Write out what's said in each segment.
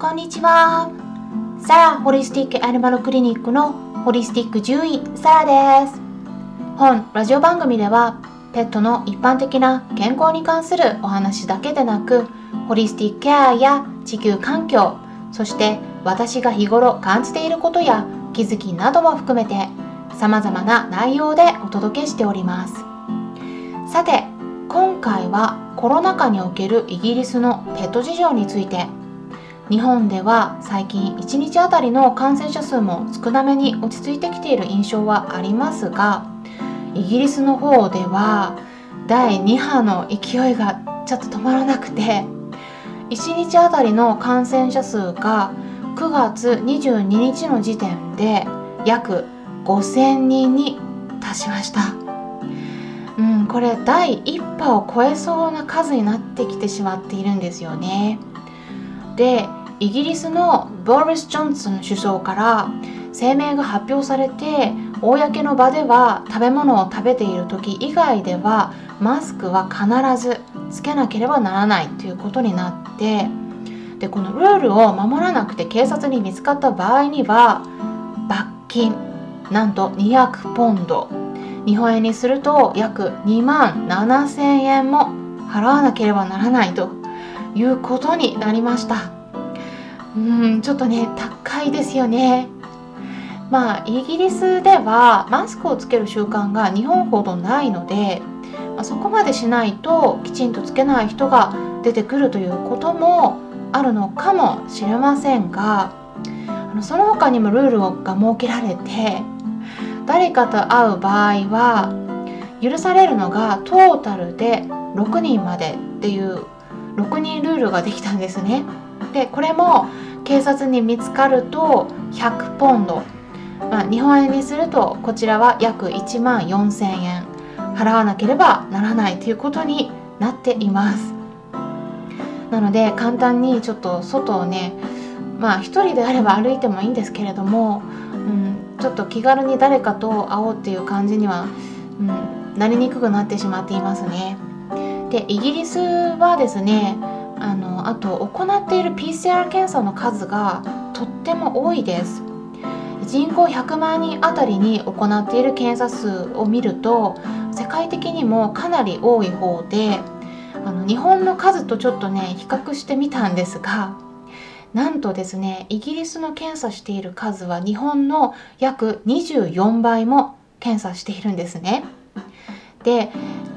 こんにちは。サラホリスティックアニマルクリニックのホリスティック獣医サラです。本ラジオ番組ではペットの一般的な健康に関するお話だけでなくホリスティックケアや地球環境そして私が日頃感じていることや気づきなども含めて様々な内容でお届けしております。さて今回はコロナ禍におけるイギリスのペット事情について日本では最近1日あたりの感染者数も少なめに落ち着いてきている印象はありますがイギリスの方では第2波の勢いがちょっと止まらなくて1日あたりの感染者数が9月22日の時点で約5000人に達しました。うん、これ第1波を超えそうな数になってきてしまっているんですよね。でイギリスのボリス・ジョンソン首相から声明が発表されて公の場では食べ物を食べている時以外ではマスクは必ずつけなければならないということになってでこのルールを守らなくて警察に見つかった場合には罰金なんと200ポンド。日本円にすると約2万7000円も払わなければならないということになりました。うんちょっとね高いですよねまあイギリスではマスクをつける習慣が日本ほどないので、まあ、そこまでしないときちんとつけない人が出てくるということもあるのかもしれませんがあのその他にもルールが設けられて誰かと会う場合は許されるのがトータルで6人までっていう6人ルールができたんですね。でこれも警察に見つかると100ポンド、まあ、日本円にするとこちらは約1万4000円払わなければならないということになっています。なので簡単にちょっと外をねまあ1人であれば歩いてもいいんですけれども、うん、ちょっと気軽に誰かと会おうっていう感じには、うん、なりにくくなってしまっていますね。でイギリスはですねあと行っている PCR 検査の数がとっても多いです。人口100万人あたりに行っている検査数を見ると世界的にもかなり多い方であの日本の数とちょっとね比較してみたんですがなんとですねイギリスの検査している数は日本の約24倍も検査しているんですね。で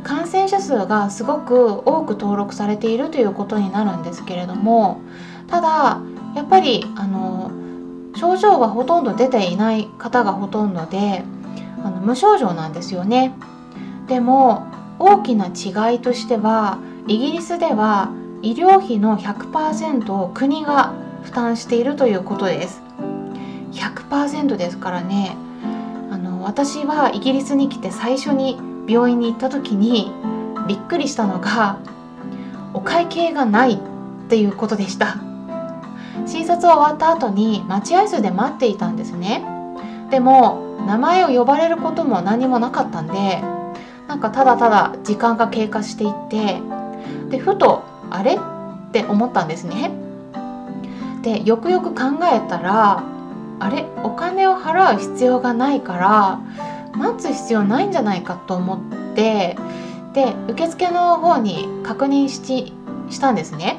感染者数がすごく多く登録されているということになるんですけれどもただやっぱりあの症状はほとんど出ていない方がほとんどであの無症状なんですよね。でも大きな違いとしてはイギリスでは医療費の100%を国が負担しているということです100%ですからねあの私はイギリスに来て最初に病院に行った時にびっくりしたのがお会計がないっていうことでした。診察終わった後に待合室で待っていたんですね。でも名前を呼ばれることも何もなかったんでなんかただただ時間が経過していってでふとあれって思ったんですね。でよくよく考えたらあれお金を払う必要がないから待つ必要ないんじゃないかと思ってで受付の方に確認ししたんですね。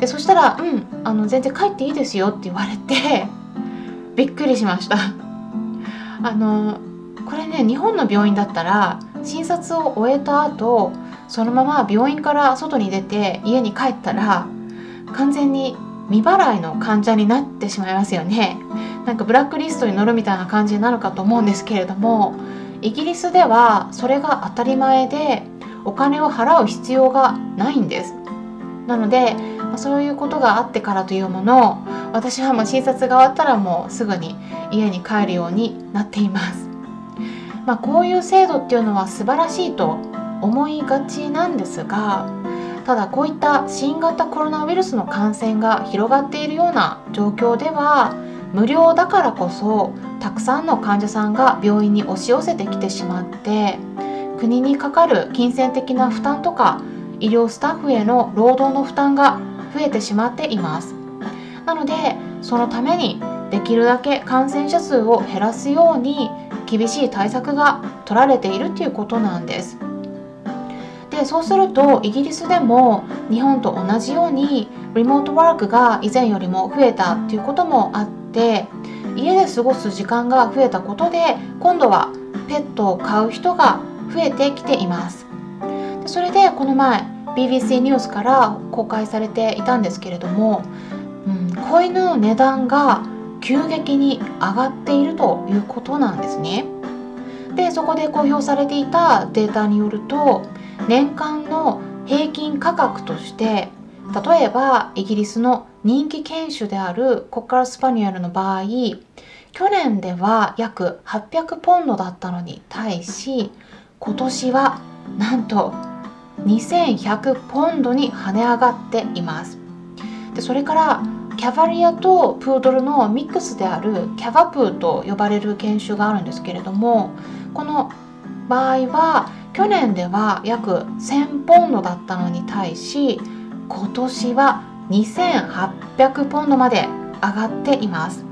でそしたら「うんあの全然帰っていいですよ」って言われて びっくりしました。あのこれね日本の病院だったら診察を終えた後そのまま病院から外に出て家に帰ったら完全に未払いの患者になってしまいますよね。なんかブラックリストに載るみたいな感じになるかと思うんですけれどもイギリスではそれが当たり前でお金を払う必要がないんです。なのでそういうことがあってからというものを私はもう診察が終わったらもうすぐに家に帰るようになっています、まあ、こういう制度っていうのは素晴らしいと思いがちなんですがただこういった新型コロナウイルスの感染が広がっているような状況では無料だからこそたくさんの患者さんが病院に押し寄せてきてしまって国にかかる金銭的な負担とか医療スタッフへの労働の負担が増えてしまっていますなのでそのためにできるだけ感染者数を減らすように厳しい対策が取られているということなんです。でそうするとイギリスでも日本と同じようにリモートワークが以前よりも増えたっていうこともあってて家で過ごす時間が増えたことで今度はペットを飼う人が増えてきています。それでこの前 BBC ニュースから公開されていたんですけれども、うん、子犬の値段が急激に上がっているということなんですね。でそこで公表されていたデータによると年間の平均価格として例えばイギリスの人気犬種であるコッカースパニュエルの場合去年では約800ポンドだったのに対し今年はなんと2100ポンドに跳ね上がっています。でそれからキャバリアとプードルのミックスであるキャバプーと呼ばれる犬種があるんですけれどもこの場合は去年では約1000ポンドだったのに対し今年は2800ポンドまで上がっています。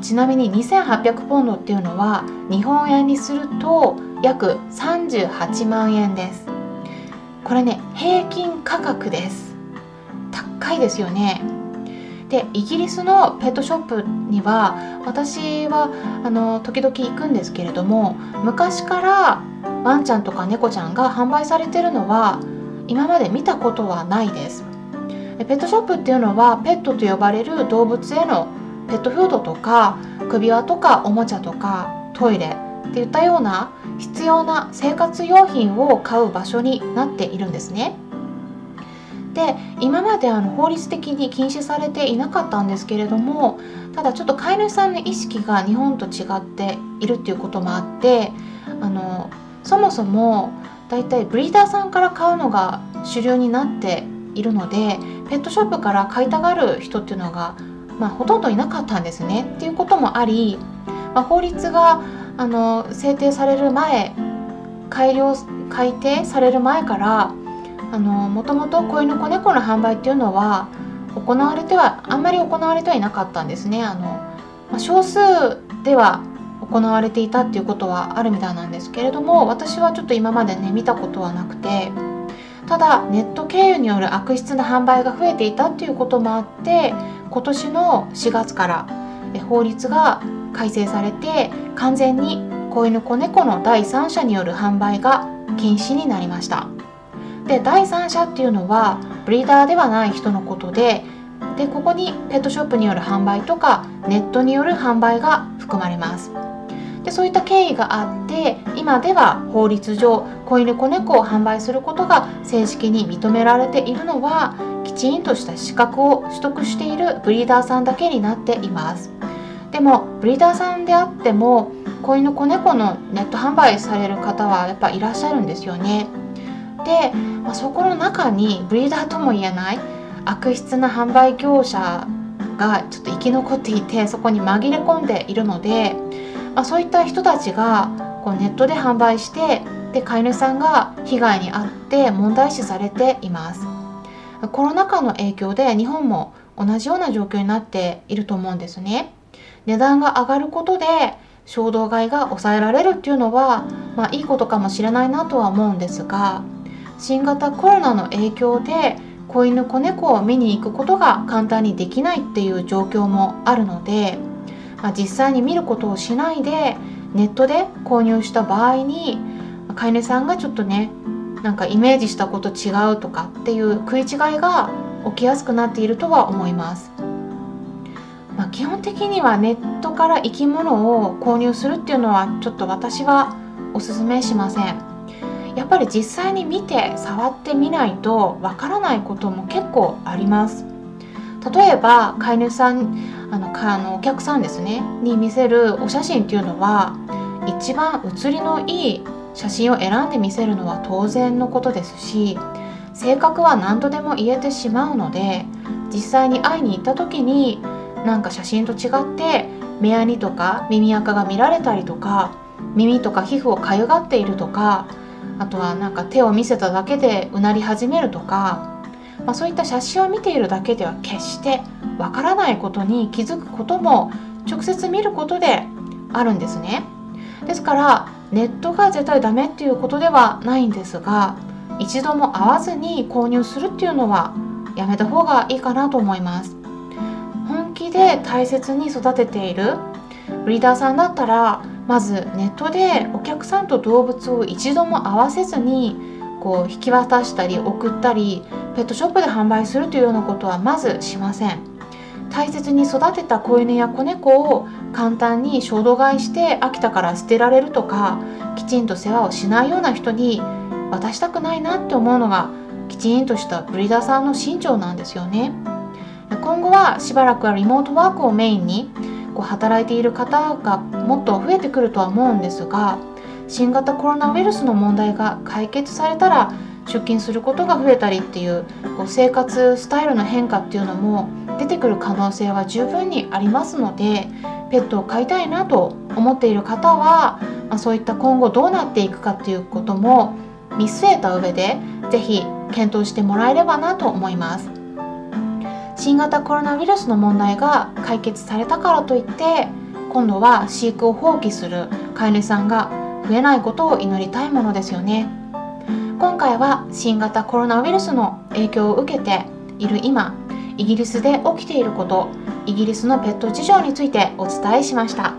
ちなみに2800ポンドっていうのは日本円にすると約38万円です。これね平均価格です。高いですよね。でイギリスのペットショップには私はあの時々行くんですけれども昔からワンちゃんとか猫ちゃんが販売されてるのは今まで見たことはないです。ペットショップっていうのはペットと呼ばれる動物へのペットフードとか首輪とかおもちゃとかトイレっていったような必要な生活用品を買う場所になっているんですね。で今まであの法律的に禁止されていなかったんですけれどもただちょっと飼い主さんの意識が日本と違っているっていうこともあってあのそもそもだいたいブリーダーさんから買うのが主流になっているのでペットショップから買いたがる人っていうのが、まあ、ほとんどいなかったんですね。っていうこともあり、まあ、法律があの制定される前改良改定される前からあのもともと子犬子猫の販売っていうのは行われてはあんまり行われてはいなかったんですね。あの、まあ、少数では行われていたっていうことはあるみたいなんですけれども私はちょっと今までね見たことはなくてただネット経由による悪質な販売が増えていたっていうこともあって今年の4月から法律が改正されて完全に子犬子猫の第三者による販売が禁止になりました。で第三者っていうのはブリーダーではない人のことででここにペットショップによる販売とかネットによる販売が含まれます。でそういった経緯があって今では法律上子犬子猫を販売することが正式に認められているのはきちんとした資格を取得しているブリーダーさんだけになっています。でもブリーダーさんであっても子犬子猫のネット販売される方はやっぱいらっしゃるんですよね。で、まあ、そこの中にブリーダーとも言えない悪質な販売業者がちょっと生き残っていてそこに紛れ込んでいるのであ、そういった人たちがこうネットで販売してで飼い主さんが被害に遭って問題視されています。コロナ禍の影響で日本も同じような状況になっていると思うんですね。値段が上がることで衝動買いが抑えられるっていうのは、まあ、いいことかもしれないなとは思うんですが新型コロナの影響で子犬子猫を見に行くことが簡単にできないっていう状況もあるのでまあ、実際に見ることをしないでネットで購入した場合に飼い主さんがちょっとねなんかイメージしたこと違うとかっていう食い違いが起きやすくなっているとは思います。まあ、基本的にはネットから生き物を購入するっていうのはちょっと私はおすすめしません。やっぱり実際に見て触ってみないとわからないことも結構あります。例えば飼い主さんあのかあのお客さんですねに見せるお写真っていうのは一番写りのいい写真を選んで見せるのは当然のことですし性格は何とでも言えてしまうので実際に会いに行った時になんか写真と違って目やにとか耳垢が見られたりとか耳とか皮膚をかゆがっているとかあとはなんか手を見せただけでうなり始めるとかまあ、そういった写真を見ているだけでは決してわからないことに気づくことも直接見ることであるんですね。ですからネットが絶対ダメっていうことではないんですが一度も会わずに購入するっていうのはやめた方がいいかなと思います。本気で大切に育てているリーダーさんだったらまずネットでお客さんと動物を一度も会わせずにこう引き渡したり送ったりペットショップで販売するというようなことはまずしません。大切に育てた子犬や子猫を簡単に衝動買いして飽きたから捨てられるとかきちんと世話をしないような人に渡したくないなって思うのがきちんとしたブリーダーさんの身長なんですよね。今後はしばらくはリモートワークをメインにこう働いている方がもっと増えてくるとは思うんですが新型コロナウイルスの問題が解決されたら出勤することが増えたりっていうこう生活スタイルの変化っていうのも出てくる可能性は十分にありますのでペットを飼いたいなと思っている方は、まあ、そういった今後どうなっていくかっていうことも見据えた上で是非検討してもらえればなと思います。新型コロナウイルスの問題が解決されたからといって今度は飼育を放棄する飼い主さんが増えないことを祈りたいものですよね今回は新型コロナウイルスの影響を受けている今イギリスで起きていることイギリスのペット事情についてお伝えしました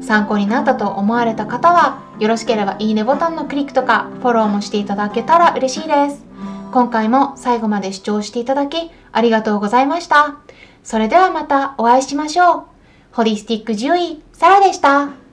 参考になったと思われた方はよろしければいいねボタンのクリックとかフォローもしていただけたら嬉しいです今回も最後まで視聴していただきありがとうございました。それではまたお会いしましょう。ホリスティック獣医、サラでした。